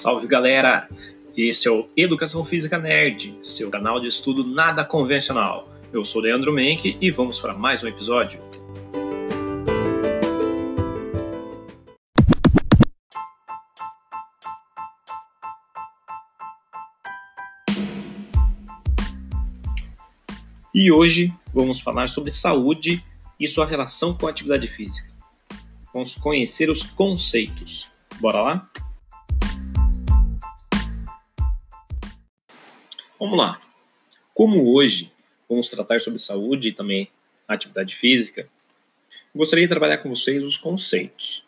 Salve galera! Esse é o Educação Física Nerd, seu canal de estudo nada convencional. Eu sou Leandro Menck e vamos para mais um episódio. E hoje vamos falar sobre saúde e sua relação com a atividade física. Vamos conhecer os conceitos. Bora lá? Vamos lá. Como hoje vamos tratar sobre saúde e também atividade física, gostaria de trabalhar com vocês os conceitos.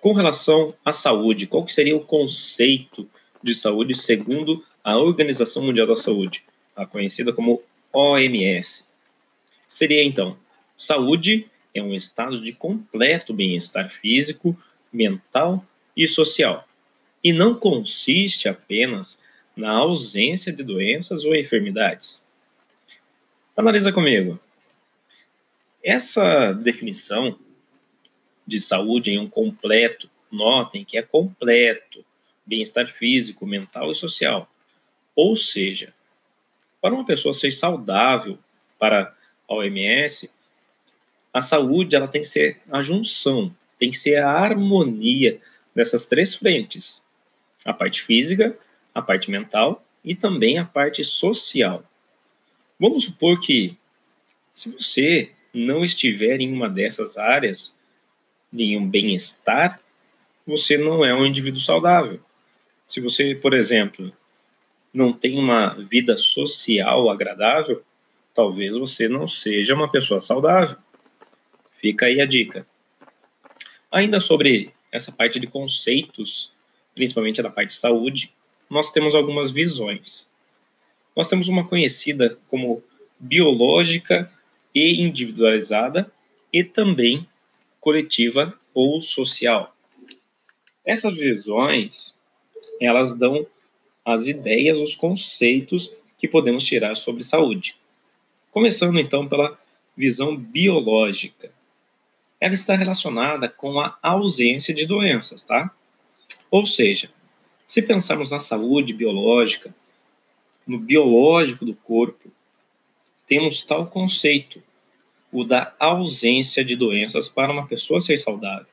Com relação à saúde, qual seria o conceito de saúde segundo a Organização Mundial da Saúde, a conhecida como OMS? Seria então, saúde é um estado de completo bem-estar físico, mental e social, e não consiste apenas na ausência de doenças ou enfermidades. Analisa comigo. Essa definição de saúde em um completo, notem que é completo, bem-estar físico, mental e social. Ou seja, para uma pessoa ser saudável, para a OMS, a saúde ela tem que ser a junção, tem que ser a harmonia dessas três frentes: a parte física, a parte mental e também a parte social. Vamos supor que, se você não estiver em uma dessas áreas de um bem-estar, você não é um indivíduo saudável. Se você, por exemplo, não tem uma vida social agradável, talvez você não seja uma pessoa saudável. Fica aí a dica. Ainda sobre essa parte de conceitos, principalmente da parte de saúde, nós temos algumas visões. Nós temos uma conhecida como biológica e individualizada e também coletiva ou social. Essas visões, elas dão as ideias, os conceitos que podemos tirar sobre saúde. Começando então pela visão biológica. Ela está relacionada com a ausência de doenças, tá? Ou seja, se pensarmos na saúde biológica, no biológico do corpo, temos tal conceito, o da ausência de doenças para uma pessoa ser saudável.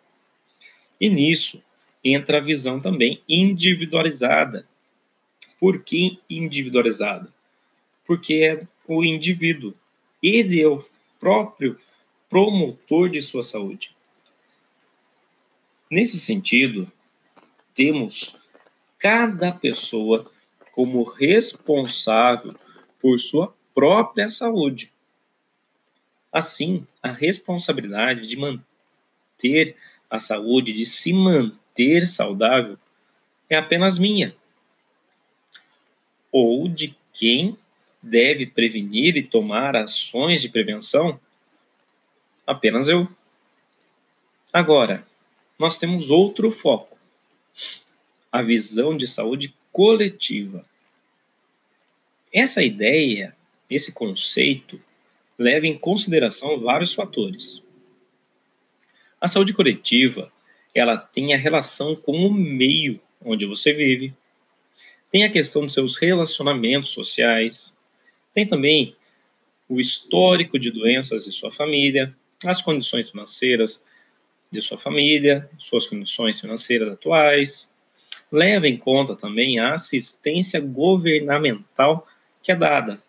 E nisso entra a visão também individualizada. Por que individualizada? Porque é o indivíduo, ele é o próprio promotor de sua saúde. Nesse sentido, temos cada pessoa como responsável por sua própria saúde. Assim, a responsabilidade de manter a saúde, de se manter saudável, é apenas minha. Ou de quem deve prevenir e tomar ações de prevenção, apenas eu. Agora, nós temos outro foco a visão de saúde coletiva. Essa ideia, esse conceito, leva em consideração vários fatores. A saúde coletiva, ela tem a relação com o meio onde você vive, tem a questão dos seus relacionamentos sociais, tem também o histórico de doenças de sua família, as condições financeiras de sua família, suas condições financeiras atuais, leva em conta também a assistência governamental que é dada,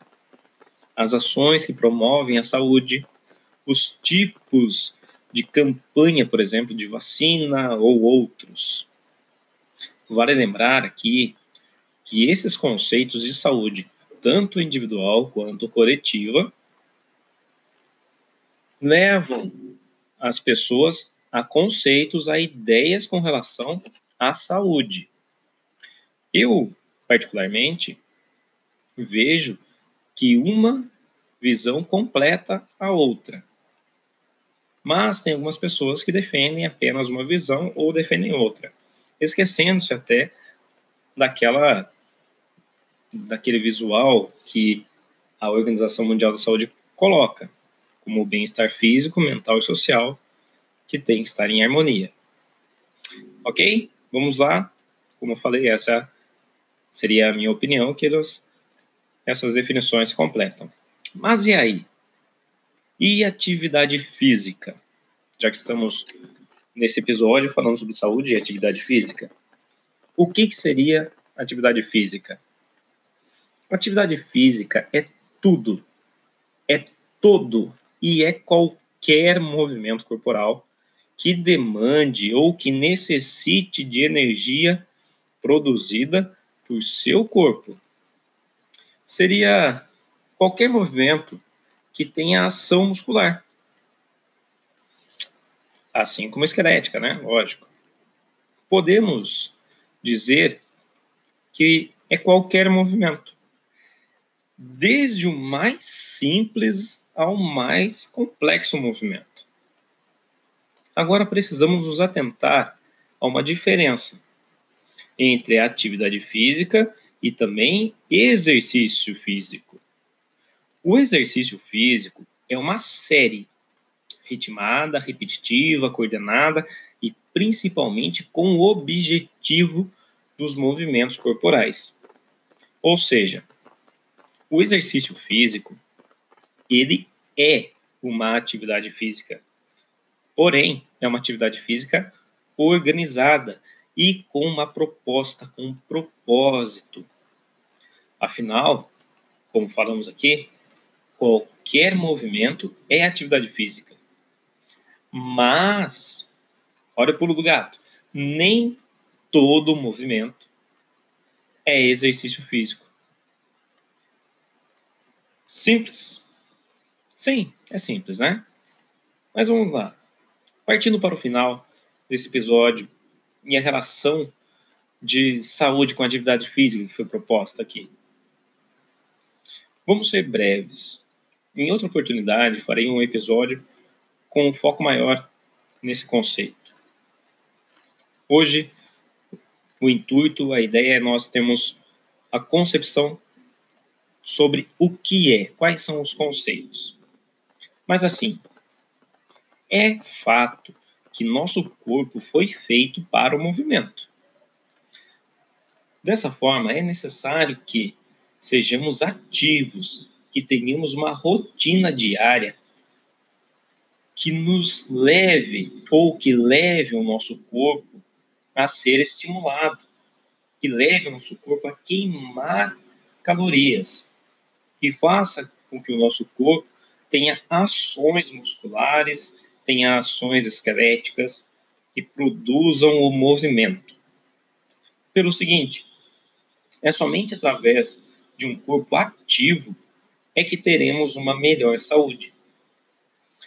as ações que promovem a saúde, os tipos de campanha, por exemplo, de vacina ou outros. Vale lembrar aqui que esses conceitos de saúde, tanto individual quanto coletiva, levam as pessoas a conceitos, a ideias com relação à saúde. Eu, particularmente, vejo que uma visão completa a outra. Mas tem algumas pessoas que defendem apenas uma visão ou defendem outra, esquecendo-se até daquela daquele visual que a Organização Mundial da Saúde coloca, como o bem-estar físico, mental e social, que tem que estar em harmonia. Ok? Vamos lá como eu falei, essa seria a minha opinião, que elas, essas definições se completam. Mas e aí? E atividade física? Já que estamos nesse episódio falando sobre saúde e atividade física. O que, que seria atividade física? Atividade física é tudo, é todo e é qualquer movimento corporal que demande ou que necessite de energia produzida por seu corpo. Seria qualquer movimento que tenha ação muscular. Assim como esquelética, né? Lógico. Podemos dizer que é qualquer movimento, desde o mais simples ao mais complexo movimento. Agora precisamos nos atentar a uma diferença entre a atividade física e também exercício físico. O exercício físico é uma série ritmada, repetitiva, coordenada e principalmente com o objetivo dos movimentos corporais. Ou seja, o exercício físico ele é uma atividade física. Porém, é uma atividade física organizada e com uma proposta, com um propósito. Afinal, como falamos aqui, qualquer movimento é atividade física. Mas, olha o pulo do gato, nem todo movimento é exercício físico. Simples? Sim, é simples, né? Mas vamos lá. Partindo para o final desse episódio e a relação de saúde com atividade física que foi proposta aqui. Vamos ser breves. Em outra oportunidade, farei um episódio com um foco maior nesse conceito. Hoje, o intuito, a ideia é nós temos a concepção sobre o que é, quais são os conceitos. Mas assim, é fato que nosso corpo foi feito para o movimento. Dessa forma, é necessário que sejamos ativos, que tenhamos uma rotina diária que nos leve ou que leve o nosso corpo a ser estimulado, que leve o nosso corpo a queimar calorias, que faça com que o nosso corpo tenha ações musculares, tenha ações esqueléticas que produzam o movimento. Pelo seguinte, é somente através de um corpo ativo é que teremos uma melhor saúde.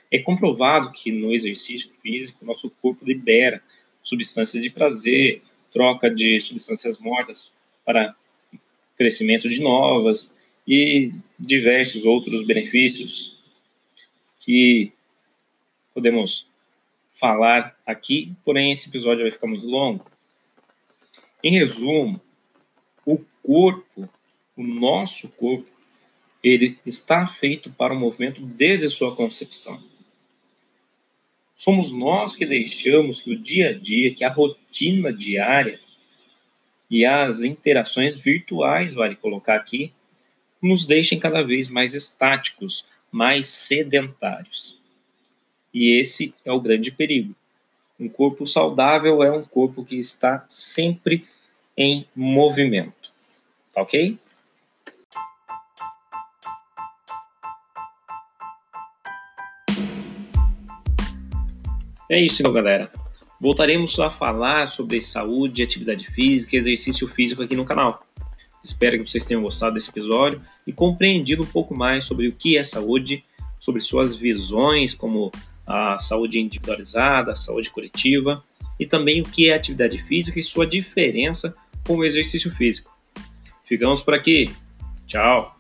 É comprovado que no exercício físico, nosso corpo libera substâncias de prazer, troca de substâncias mortas para crescimento de novas e diversos outros benefícios que podemos falar aqui, porém esse episódio vai ficar muito longo. Em resumo, o corpo, o nosso corpo, ele está feito para o movimento desde sua concepção. Somos nós que deixamos que o dia a dia, que a rotina diária e as interações virtuais, vale colocar aqui, nos deixem cada vez mais estáticos, mais sedentários. E esse é o grande perigo. Um corpo saudável é um corpo que está sempre em movimento. Tá ok? É isso, então, galera. Voltaremos a falar sobre saúde, atividade física e exercício físico aqui no canal. Espero que vocês tenham gostado desse episódio e compreendido um pouco mais sobre o que é saúde, sobre suas visões como a saúde individualizada, a saúde coletiva e também o que é atividade física e sua diferença com o exercício físico. Ficamos por aqui. Tchau!